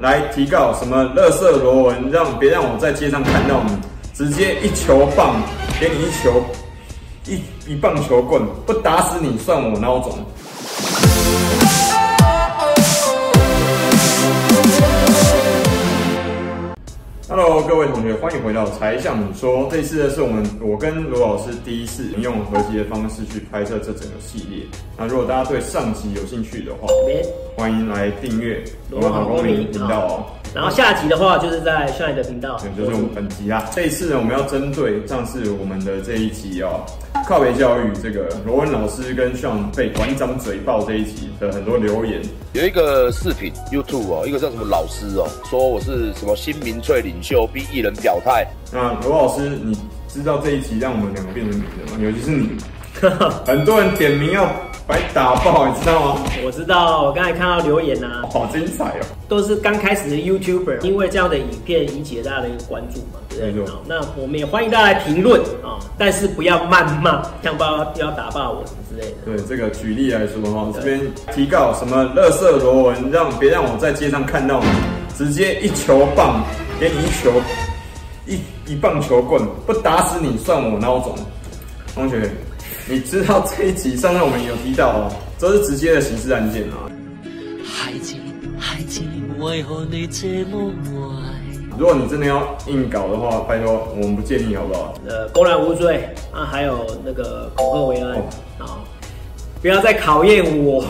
来提告什么垃圾罗文，让别让我在街上看到你，直接一球棒给你一球一一棒球棍，不打死你算我孬种。Hello，各位同学，欢迎回到柴 Sean 你说。这次呢是我们我跟罗老师第一次用合集的方式去拍摄这整个系列。那如果大家对上集有兴趣的话，欢迎来订阅罗文好公民频道哦。然后下集的话就是在 Sean 的频道，对，就是我们本集啊。这一次呢，我们要针对上次我们的这一集哦。靠北教育这个罗文老师跟 Sean 被馆长嘴爆这一集的很多留言，有一个视频 YouTube 哦，一个叫什么老师哦，说我是什么新民粹领袖，逼艺人表态。那罗老师，你知道这一集让我们两个变成名人吗？尤其是你，很多人点名要。白打爆，你知道吗？我知道，我刚才看到留言啊，好精彩哦！都是刚开始的 YouTuber，因为这样的影片引起了大家的一个关注嘛，对不对？好，那我们也欢迎大家来评论啊，但是不要谩骂，像不要要打爆我什么之类的。对，这个举例来说哈，这边提告什么垃圾罗文，让别让我在街上看到你，直接一球棒给你一球一一棒球棍，不打死你算我孬种，同学。你知道这一集上面我们有提到哦，这是直接的刑事案件啊。孩子，孩子，为何你这么坏？如果你真的要硬搞的话，拜托我们不建议，好不好？呃，公然无罪啊，还有那个恐吓为安啊，不要再考验我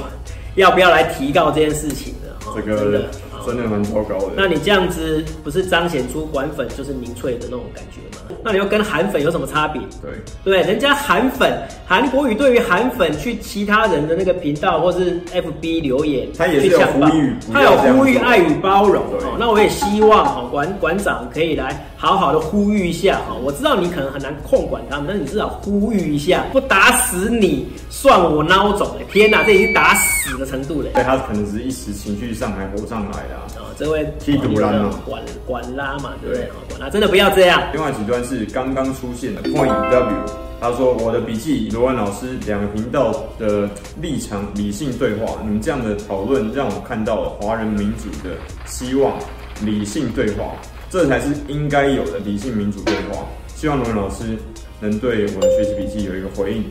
要不要来提告这件事情了。这个。真的蛮糟糕的。那你这样子不是彰显出管粉就是民粹的那种感觉吗？那你又跟韩粉有什么差别？对对，人家韩粉韩国语对于韩粉去其他人的那个频道或是 FB 留言，他也是有呼吁，他有呼吁爱与包容。哦，那我也希望哦，馆馆长可以来好好的呼吁一下哈。我知道你可能很难控管他们，但是你至少呼吁一下，不打死你算我孬种。天哪，这已经打死的程度了。对，他可能只是一时情绪上来火上来的。啊，这位踢独拉嘛，管管拉嘛，对不对？管拉真的不要这样。另外几段是刚刚出现的 Point W，他说我的笔记罗文老师两个频道的立场理性对话，你们这样的讨论让我看到了华人民主的希望，理性对话，这才是应该有的理性民主对话。希望罗文老师能对我的学习笔记有一个回应。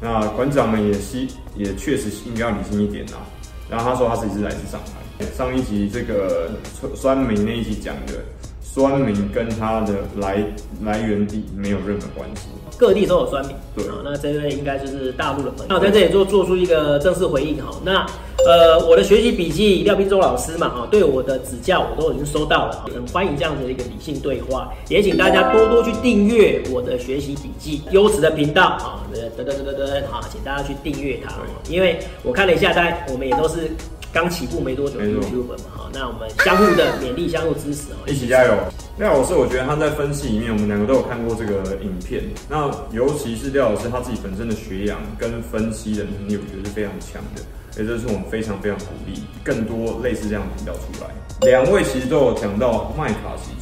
那馆长们也希也确实应该要理性一点呐。然后他说他自己是来自上海。上一集这个酸梅那一集讲的酸民跟他的来来源地没有任何关系，各地都有酸民。对，那这位应该就是大陆的朋友。那我在这里做做出一个正式回应哈。那呃，我的学习笔记廖斌洲老师嘛哈，对我的指教我都已经收到了，很欢迎这样子的一个理性对话，也请大家多多去订阅我的学习笔记优质的频道啊，得得得得得啊，请大家去订阅它，因为我看了一下，大家我们也都是。刚起步没多久，YouTube 嘛，哈，那我们相互的勉励，相互支持哦，一起加油。廖老师，我觉得他在分析里面，我们两个都有看过这个影片。那尤其是廖老师他自己本身的学养跟分析的能力，我觉得是非常强的，也就是我们非常非常鼓励更多类似这样的频道出来。两位其实都有讲到麦卡锡。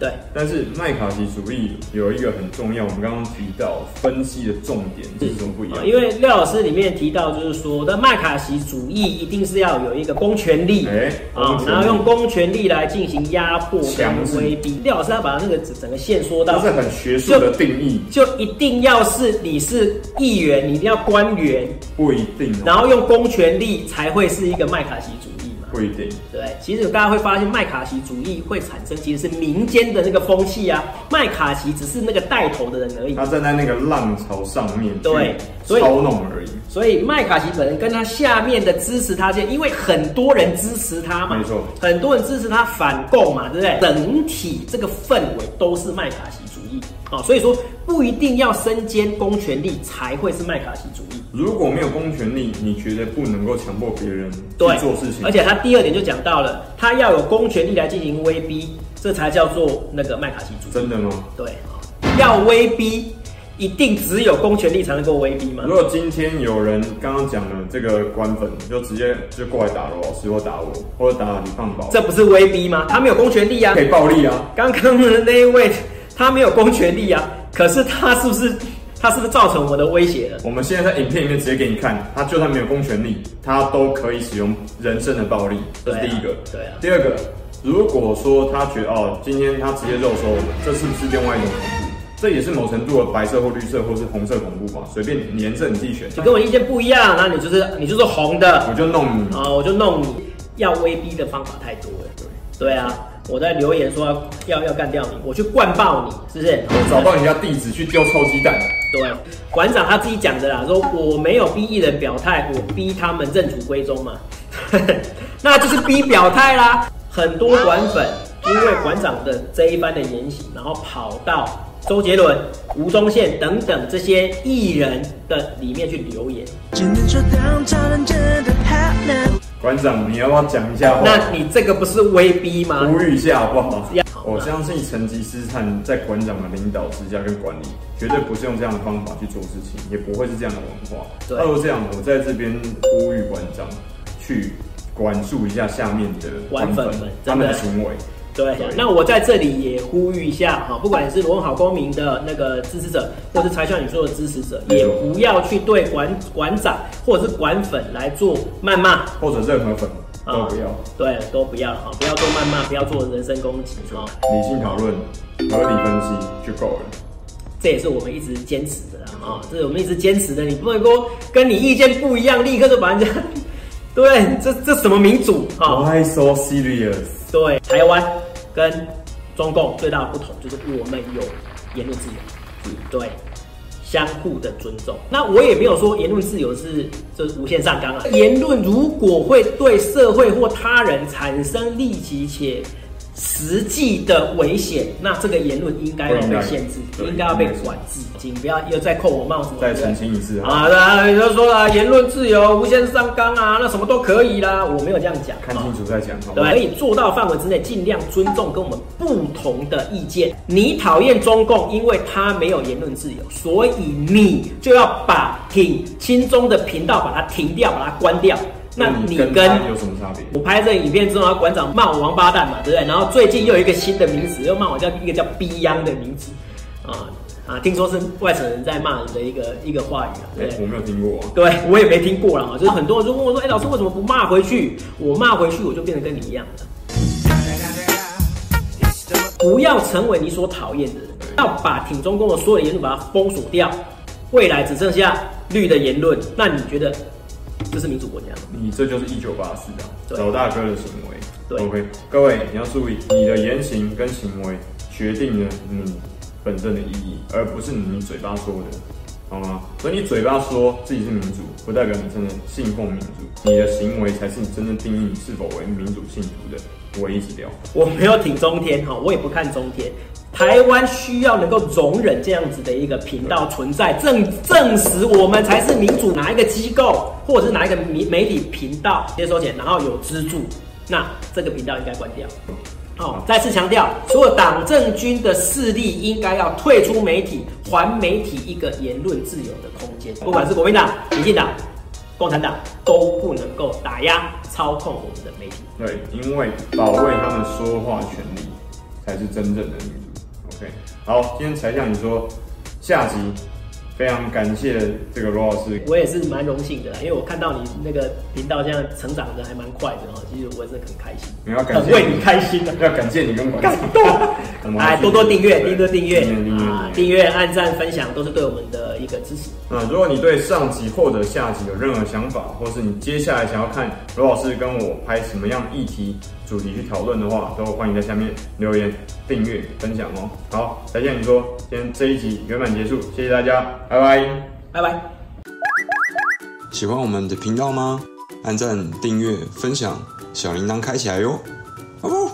对，但是麦卡锡主义有一个很重要，我们刚刚提到分析的重点是什么不一样？因为廖老师里面提到，就是说的麦卡锡主义一定是要有一个公权力，哎，啊，然后用公权力来进行压迫、强威逼。廖老师要把那个整个线说到，这是很学术的定义，就一定要是你是议员，你一定要官员，不一定，然后用公权力才会是一个麦卡锡主义。不一定，对，其实大家会发现麦卡锡主义会产生，其实是民间的那个风气啊。麦卡锡只是那个带头的人而已，他站在那个浪潮上面，对，操弄而已。所以麦卡锡本人跟他下面的支持他，因为很多人支持他嘛，没错，很多人支持他反共嘛，对不对？整体这个氛围都是麦卡锡主义啊，所以说不一定要身兼公权力才会是麦卡锡主义。如果没有公权力，你觉得不能够强迫别人去做事情？而且他第二点就讲到了，他要有公权力来进行威逼，这才叫做那个麦卡锡主义。真的吗？对，要威逼，一定只有公权力才能够威逼吗？如果今天有人刚刚讲了这个官粉，就直接就过来打罗老师，或打我，或者打李胖宝，这不是威逼吗？他没有公权力啊，可以暴力啊。刚刚的那一位，他没有公权力啊，可是他是不是？他是不是造成我们的威胁了？我们现在在影片里面直接给你看，他就算没有公权力，他都可以使用人身的暴力，这是第一个。对啊。第二个，如果说他觉得哦，今天他直接肉搜，这是不是另外一种恐怖？这也是某程度的白色或绿色或是红色恐怖吧？随便颜色你自己选。你跟我意见不一样，那你就是你就是红的，我就弄你啊、哦，我就弄你。要威逼的方法太多了。对对啊，我在留言说要要要干掉你，我去灌爆你，是不是？我找到人家地址去丢臭鸡蛋。对，馆长他自己讲的啦，说我没有逼艺人表态，我逼他们认祖归宗嘛，那就是逼表态啦。很多馆粉因为馆长的这一番的言行，然后跑到周杰伦、吴宗宪等等这些艺人的里面去留言。馆长，你要不要讲一下话？那你这个不是威逼吗？呼吁一下好不好？我相信成吉思汗在馆长的领导之下跟管理，绝对不是用这样的方法去做事情，也不会是这样的文化。对，那如果这样，我在这边呼吁馆长去管束一下下面的馆粉们他们的行为。对，那我在这里也呼吁一下哈，不管你是罗文好公民的那个支持者，或是柴 Sean 你说的支持者，也不要去对馆馆长或者是馆粉来做谩骂，或者任何粉都不要，对，都不要哈，不要做谩骂，不要做人身攻击哈，理性讨论，合理分析就够了。这也是我们一直坚持的啦，啊，这是我们一直坚持的，你不能说跟你意见不一样，立刻就把人家，对，这这什么民主啊？Why so serious？对，台湾跟中共最大的不同就是我们有言论自由，对，相互的尊重。那我也没有说言论自由是就是无限上纲啊。言论如果会对社会或他人产生利己且实际的危险，那这个言论应该要被限制，应该要被管制。请不要又再扣我帽子。再澄清一次啊！啊，你就说了言论自由无限上纲啊，那什么都可以啦。我没有这样讲，看清楚再讲。对，可以做到范围之内，尽量尊重跟我们不同的意见。你讨厌中共，因为他没有言论自由，所以你就要把挺亲中的频道把它停掉，把它关掉。那你跟有什么差别？我拍这个影片之后，馆长骂我王八蛋嘛，对不对？然后最近又有一个新的名词，又骂我叫一个叫逼央的名字，啊。啊，听说是外省人在骂人的一个一个话语啊，对，我没有听过，对我也没听过了哈，就是很多人就问我说，哎，老师为什么不骂回去？我骂回去，我就变得跟你一样了。不要成为你所讨厌的人，要把挺中共的所有言论把它封锁掉，未来只剩下绿的言论，那你觉得这是民主国家？你这就是一九八四啊，老大哥的行为。对，OK，各位你要注意，你的言行跟行为决定了你。本身的意义，而不是你嘴巴说的，好吗？所以你嘴巴说自己是民主，不代表你真的信奉民主，你的行为才是你真正定义你是否为民主信徒的唯一指标。我没有挺中天哈，我也不看中天。台湾需要能够容忍这样子的一个频道存在，证证实我们才是民主。哪一个机构或者是哪一个媒媒体频道接收钱，然后有资助，那这个频道应该关掉。好，再次强调，所有党政军的势力应该要退出媒体，还媒体一个言论自由的空间。不管是国民党、民进党、共产党，都不能够打压、操控我们的媒体。对，因为保卫他们说话权利，才是真正的民主。OK，好，今天才向你说下集。非常感谢这个罗老师，我也是蛮荣幸的，因为我看到你那个频道现在成长的还蛮快的哦，其实我也是很开心，你要感谢很为你开心的，要感谢你跟感动，来，多多订阅，多多订阅。啊，订阅、按赞、分享都是对我们的一个支持。嗯，如果你对上集或者下集有任何想法，或是你接下来想要看罗老师跟我拍什么样议题主题去讨论的话，都欢迎在下面留言、订阅、分享哦。好，再见，你说，今天这一集圆满结束，谢谢大家，拜拜，拜拜。喜欢我们的频道吗？按赞、订阅、分享，小铃铛开起来哟。哦